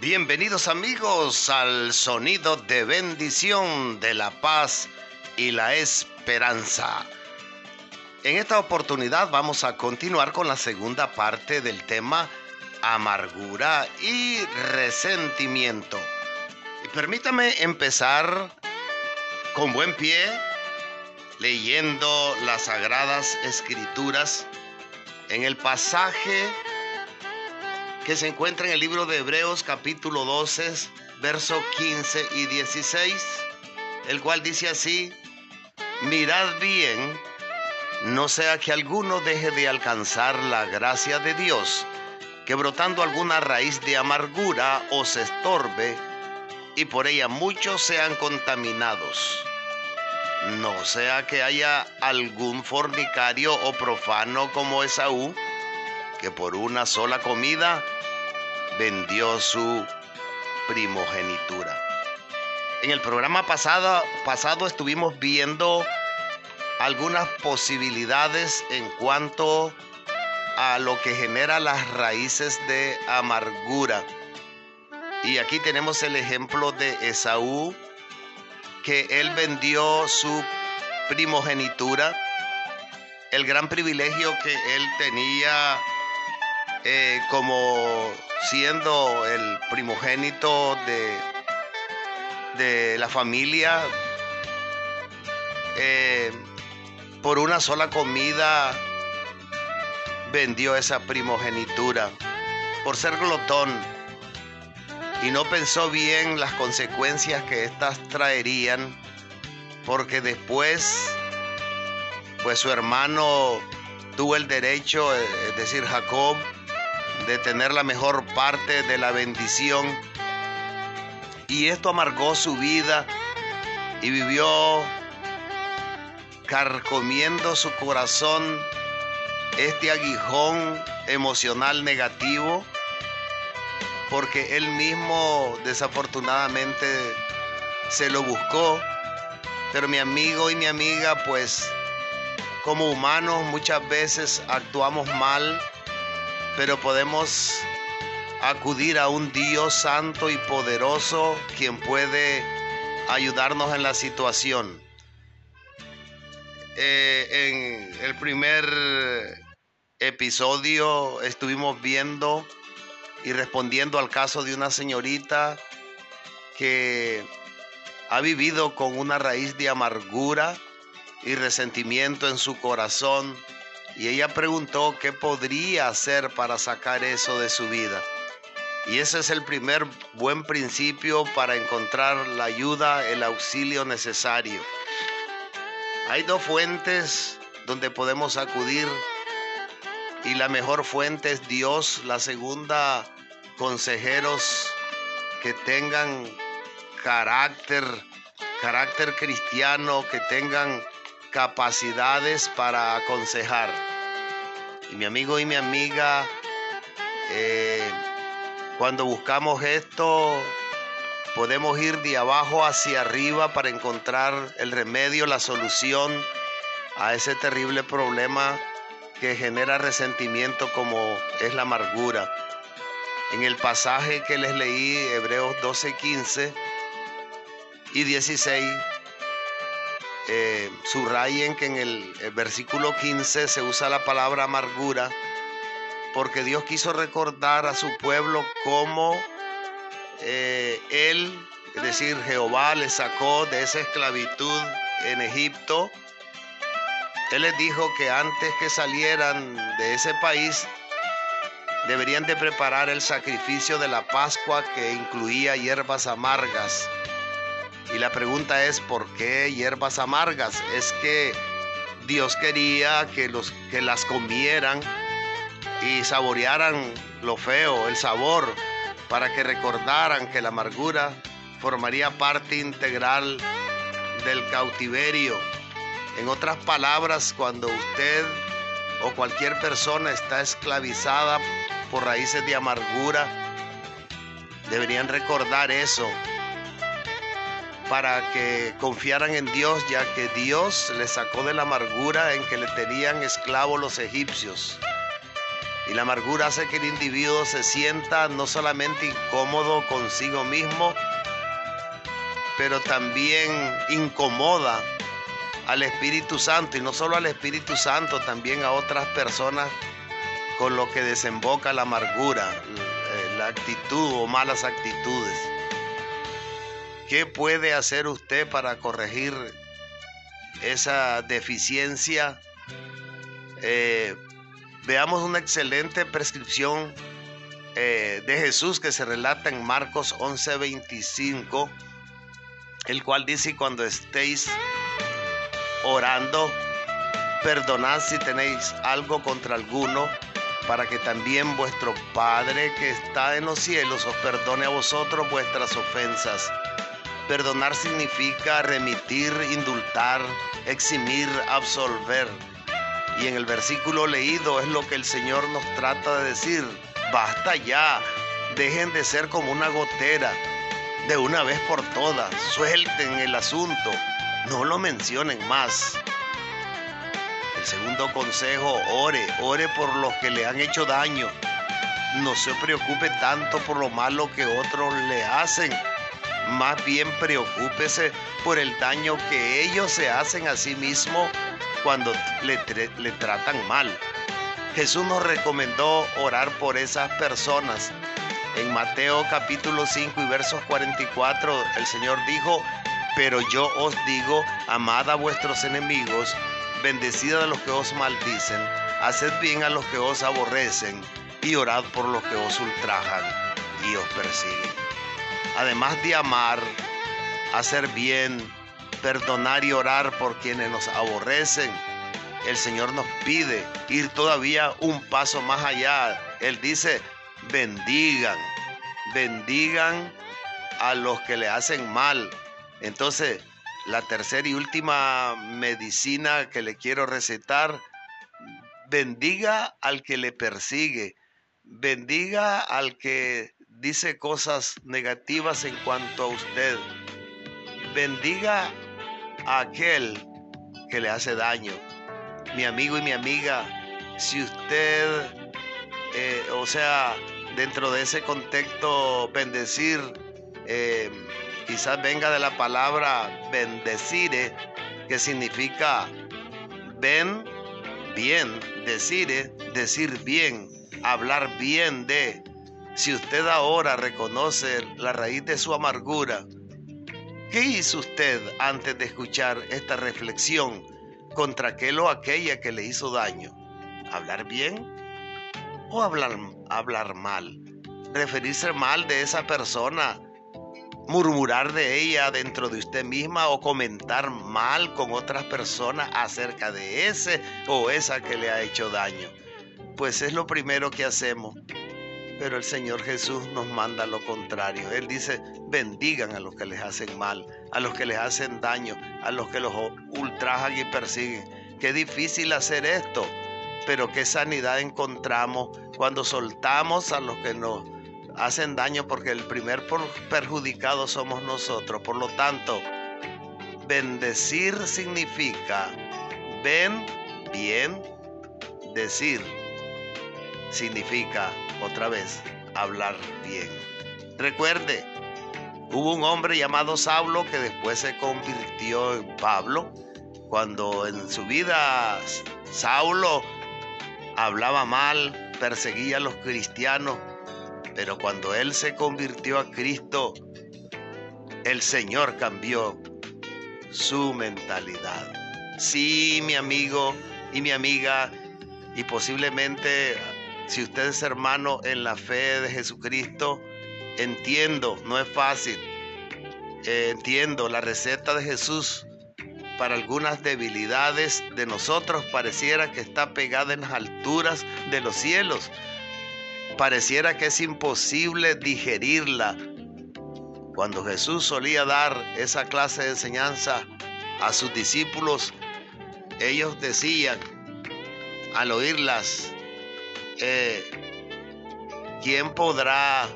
Bienvenidos amigos al sonido de bendición de la paz y la esperanza. En esta oportunidad vamos a continuar con la segunda parte del tema amargura y resentimiento. Y permítame empezar con buen pie leyendo las sagradas escrituras en el pasaje que se encuentra en el libro de Hebreos capítulo 12, verso 15 y 16, el cual dice así, mirad bien, no sea que alguno deje de alcanzar la gracia de Dios, que brotando alguna raíz de amargura os estorbe, y por ella muchos sean contaminados. No sea que haya algún fornicario o profano como Esaú, que por una sola comida vendió su primogenitura. En el programa pasado, pasado estuvimos viendo algunas posibilidades en cuanto a lo que genera las raíces de amargura. Y aquí tenemos el ejemplo de Esaú, que él vendió su primogenitura, el gran privilegio que él tenía eh, como siendo el primogénito de, de la familia, eh, por una sola comida vendió esa primogenitura, por ser glotón, y no pensó bien las consecuencias que éstas traerían, porque después, pues su hermano tuvo el derecho, eh, es decir, Jacob, de tener la mejor parte de la bendición. Y esto amargó su vida y vivió carcomiendo su corazón este aguijón emocional negativo porque él mismo desafortunadamente se lo buscó. Pero mi amigo y mi amiga pues como humanos muchas veces actuamos mal pero podemos acudir a un Dios santo y poderoso quien puede ayudarnos en la situación. Eh, en el primer episodio estuvimos viendo y respondiendo al caso de una señorita que ha vivido con una raíz de amargura y resentimiento en su corazón y ella preguntó qué podría hacer para sacar eso de su vida. Y ese es el primer buen principio para encontrar la ayuda, el auxilio necesario. Hay dos fuentes donde podemos acudir y la mejor fuente es Dios, la segunda consejeros que tengan carácter, carácter cristiano, que tengan capacidades para aconsejar. Y mi amigo y mi amiga, eh, cuando buscamos esto, podemos ir de abajo hacia arriba para encontrar el remedio, la solución a ese terrible problema que genera resentimiento como es la amargura. En el pasaje que les leí, Hebreos 12, 15 y 16, eh, subrayen que en el, versículo 15 se usa la palabra amargura porque Dios quiso recordar a su pueblo cómo eh, Él, es decir, Jehová les sacó de esa esclavitud en Egipto. Él les dijo que antes que salieran de ese país deberían de preparar el sacrificio de la Pascua que incluía hierbas amargas y la pregunta es, ¿por qué hierbas amargas? Es que Dios quería que, los, que las comieran y saborearan lo feo, el sabor, para que recordaran que la amargura formaría parte integral del cautiverio. En otras palabras, cuando usted o cualquier persona está esclavizada por raíces de amargura, deberían recordar eso para que confiaran en Dios, ya que Dios les sacó de la amargura en que le tenían esclavos los egipcios. Y la amargura hace que el individuo se sienta no solamente incómodo consigo mismo, pero también incomoda al Espíritu Santo y no solo al Espíritu Santo, también a otras personas con lo que desemboca la amargura, eh, la actitud o malas actitudes. ¿Qué puede hacer usted para corregir esa deficiencia? Eh, veamos una excelente prescripción eh, de Jesús que se relata en Marcos 11:25, el cual dice, cuando estéis orando, perdonad si tenéis algo contra alguno, para que también vuestro Padre que está en los cielos os perdone a vosotros vuestras ofensas. Perdonar significa remitir, indultar, eximir, absolver. Y en el versículo leído es lo que el Señor nos trata de decir. Basta ya, dejen de ser como una gotera. De una vez por todas, suelten el asunto no lo mencionen más. El segundo consejo, ore, ore por los que le han hecho daño. No se preocupe tanto por lo malo que otros le hacen. Más bien preocúpese por el daño que ellos se hacen a sí mismos cuando le, tratan mal. Jesús nos recomendó orar por esas personas. En Mateo capítulo 5 y versos 44 el Señor dijo, pero yo os digo, amad a vuestros enemigos, bendecid a los que os maldicen, haced bien a los que os aborrecen, y orad por los que os ultrajan y os persiguen. Además de amar, hacer bien, perdonar y orar por quienes nos aborrecen, el Señor nos pide ir todavía un paso más allá. Él dice, bendigan, bendigan a los que le hacen mal, entonces, la tercera y última medicina que le quiero recetar, bendiga al que le persigue, bendiga al que dice cosas negativas en cuanto a usted, bendiga a aquel que le hace daño. Mi amigo y mi amiga, si usted, eh, o sea, dentro de ese contexto, bendecir, eh, quizás venga de la palabra bendecire, que significa ven bien, decire, decir bien, hablar bien de. Si usted ahora reconoce la raíz de su amargura, ¿qué hizo usted antes de escuchar esta reflexión contra aquel o aquella que le hizo daño? ¿Hablar bien o hablar, hablar mal? ¿Referirse mal de esa persona? murmurar de ella dentro de usted misma o comentar mal con otras personas acerca de ese o esa que le ha hecho daño. Pues es lo primero que hacemos. Pero el Señor Jesús nos manda lo contrario. Él dice, bendigan a los que les hacen mal, a los que les hacen daño, a los que los ultrajan y persiguen. Qué difícil hacer esto, pero qué sanidad encontramos cuando soltamos a los que nos hacen daño porque el primer perjudicado somos nosotros. Por lo tanto, bendecir significa ven bien, decir significa otra vez hablar bien. Recuerde, hubo un hombre llamado Saulo que después se convirtió en Pablo. Cuando en su vida Saulo hablaba mal, perseguía a los cristianos, pero cuando él se convirtió a Cristo, el Señor cambió su mentalidad. Sí, mi amigo y mi amiga, y posiblemente si usted es hermano en la fe de Jesucristo, entiendo, no es fácil, eh, entiendo la receta de Jesús para algunas debilidades de nosotros. Pareciera que está pegada en las alturas de los cielos, pareciera que es imposible digerirla. Cuando Jesús solía dar esa clase de enseñanza a sus discípulos, ellos decían al oírlas, eh, ¿quién podrá,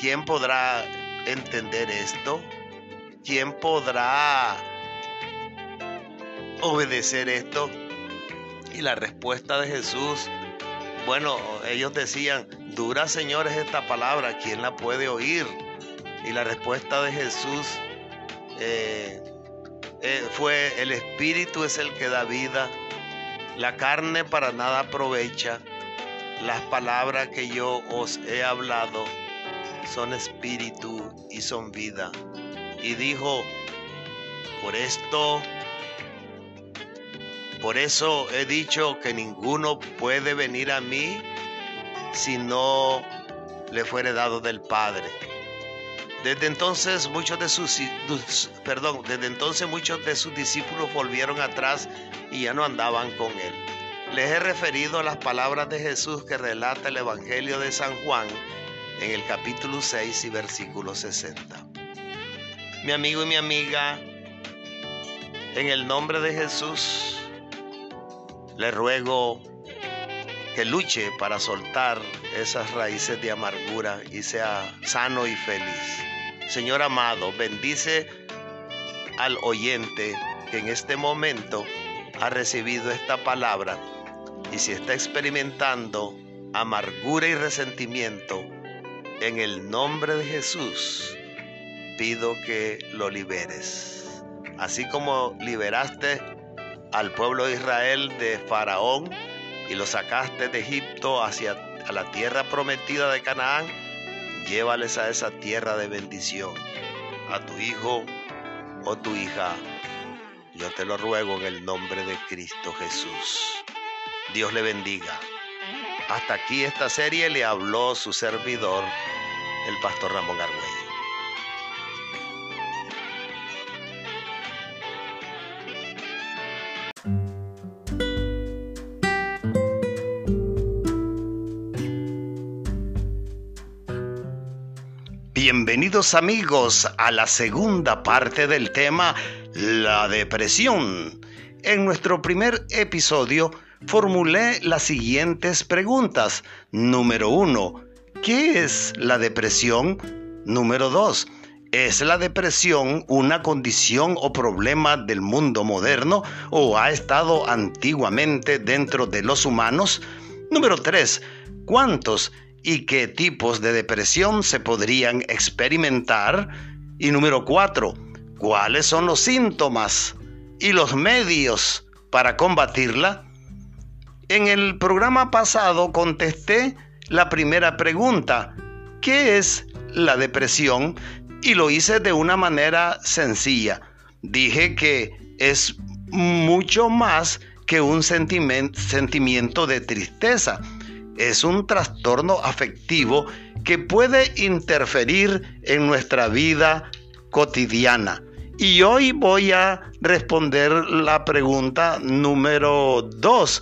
quién podrá entender esto? ¿Quién podrá obedecer esto? Y la respuesta de Jesús bueno, ellos decían, dura señores esta palabra, ¿quién la puede oír? Y la respuesta de Jesús eh, eh, fue, el Espíritu es el que da vida, la carne para nada aprovecha, las palabras que yo os he hablado son espíritu y son vida. Y dijo, por esto por eso he dicho que ninguno puede venir a mí si no le fuere dado del Padre. Desde entonces muchos de sus perdón, desde entonces muchos de sus discípulos volvieron atrás y ya no andaban con él. Les he referido las palabras de Jesús que relata el Evangelio de San Juan en el capítulo 6 y versículo 60. Mi amigo y mi amiga, en el nombre de Jesús, le ruego que luche para soltar esas raíces de amargura y sea sano y feliz. Señor amado, bendice al oyente que en este momento ha recibido esta palabra y si está experimentando amargura y resentimiento, en el nombre de Jesús pido que lo liberes. Así como liberaste al pueblo de Israel de Faraón y lo sacaste de Egipto hacia a la tierra prometida de Canaán, llévales a esa tierra de bendición. A tu hijo o tu hija, yo te lo ruego en el nombre de Cristo Jesús. Dios le bendiga. Hasta aquí esta serie le habló su servidor, el pastor Ramón Argüello. Bienvenidos amigos a la segunda parte del tema La depresión. En nuestro primer episodio formulé las siguientes preguntas. Número uno, ¿qué es la depresión? Número dos, ¿Es la depresión una condición o problema del mundo moderno o ha estado antiguamente dentro de los humanos? Número 3. ¿Cuántos y qué tipos de depresión se podrían experimentar. Y número cuatro, ¿cuáles son los síntomas y los medios para combatirla? En el programa pasado contesté la primera pregunta, ¿qué es la depresión? Y lo hice de una manera sencilla. Dije que es mucho más que un sentimiento de tristeza es un trastorno afectivo que puede interferir en nuestra vida cotidiana. Y hoy voy a responder la pregunta número dos.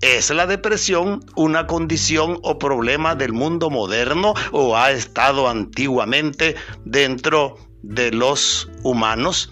¿Es la depresión una condición o problema del mundo moderno o ha estado antiguamente dentro de los humanos?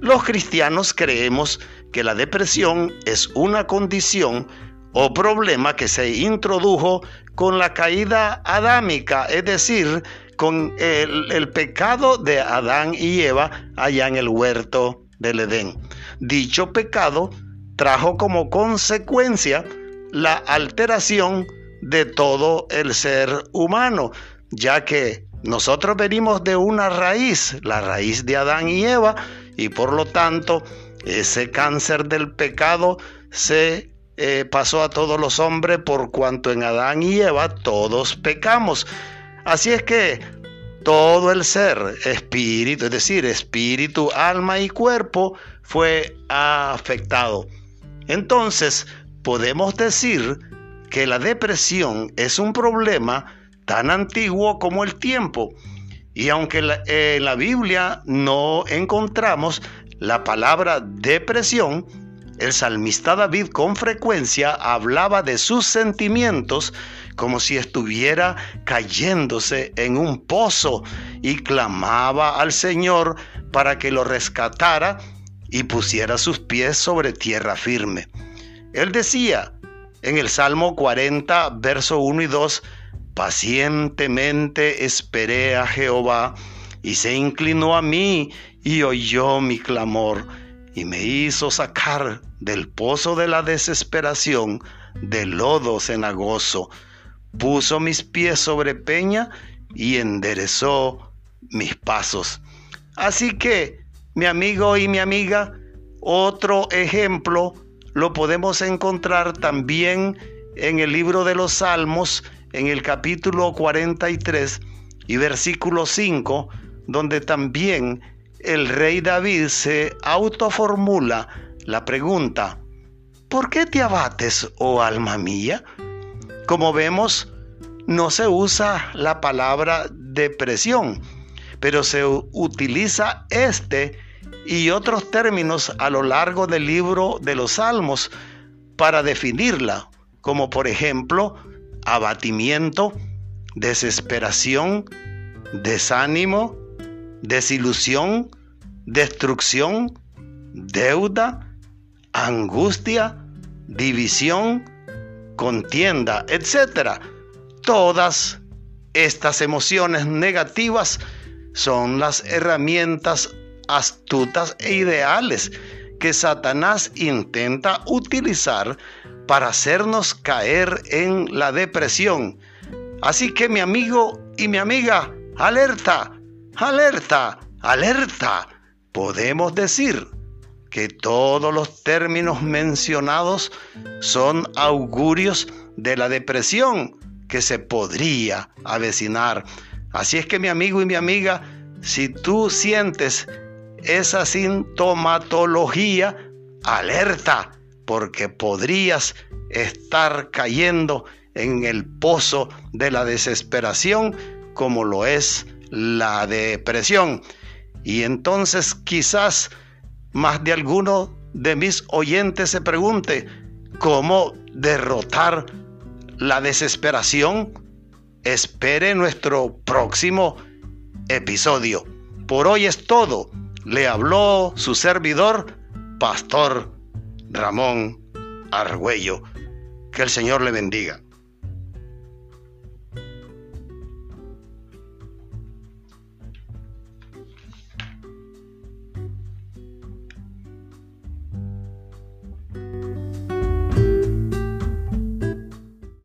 Los cristianos creemos que la depresión es una condición o problema que se introdujo con la caída adámica, es decir, con el, pecado de Adán y Eva allá en el huerto del Edén. Dicho pecado trajo como consecuencia la alteración de todo el ser humano, ya que nosotros venimos de una raíz, la raíz de Adán y Eva, y por lo tanto ese cáncer del pecado se eh, pasó a todos los hombres por cuanto en Adán y Eva todos pecamos. Así es que todo el ser, espíritu, es decir, espíritu, alma y cuerpo, fue afectado. Entonces, podemos decir que la depresión es un problema tan antiguo como el tiempo. Y aunque en la Biblia no encontramos la palabra depresión, el salmista David con frecuencia hablaba de sus sentimientos como si estuviera cayéndose en un pozo y clamaba al Señor para que lo rescatara y pusiera sus pies sobre tierra firme. Él decía en el Salmo 40, verso 1 y 2, pacientemente esperé a Jehová y se inclinó a mí y oyó mi clamor y me hizo sacar del pozo de la desesperación, de lodo cenagoso. Puso mis pies sobre peña y enderezó mis pasos. Así que, mi amigo y mi amiga, otro ejemplo lo podemos encontrar también en el libro de los Salmos, en el capítulo 43 y versículo 5, donde también el rey David se autoformula la pregunta, ¿por qué te abates, oh alma mía? Como vemos, no se usa la palabra depresión, pero se utiliza este y otros términos a lo largo del libro de los Salmos para definirla, como por ejemplo abatimiento, desesperación, desánimo, desilusión, destrucción, deuda, angustia, división, contienda, etc. Todas estas emociones negativas son las herramientas astutas e ideales que Satanás intenta utilizar para hacernos caer en la depresión. Así que mi amigo y mi amiga, alerta, alerta, alerta. Podemos decir que todos los términos mencionados son augurios de la depresión que se podría avecinar. Así es que mi amigo y mi amiga, si tú sientes esa sintomatología, alerta, porque podrías estar cayendo en el pozo de la desesperación como lo es la depresión. Y entonces quizás más de alguno de mis oyentes se pregunte, ¿cómo derrotar la desesperación? Espere nuestro próximo episodio. Por hoy es todo. Le habló su servidor, Pastor Ramón Argüello. Que el Señor le bendiga.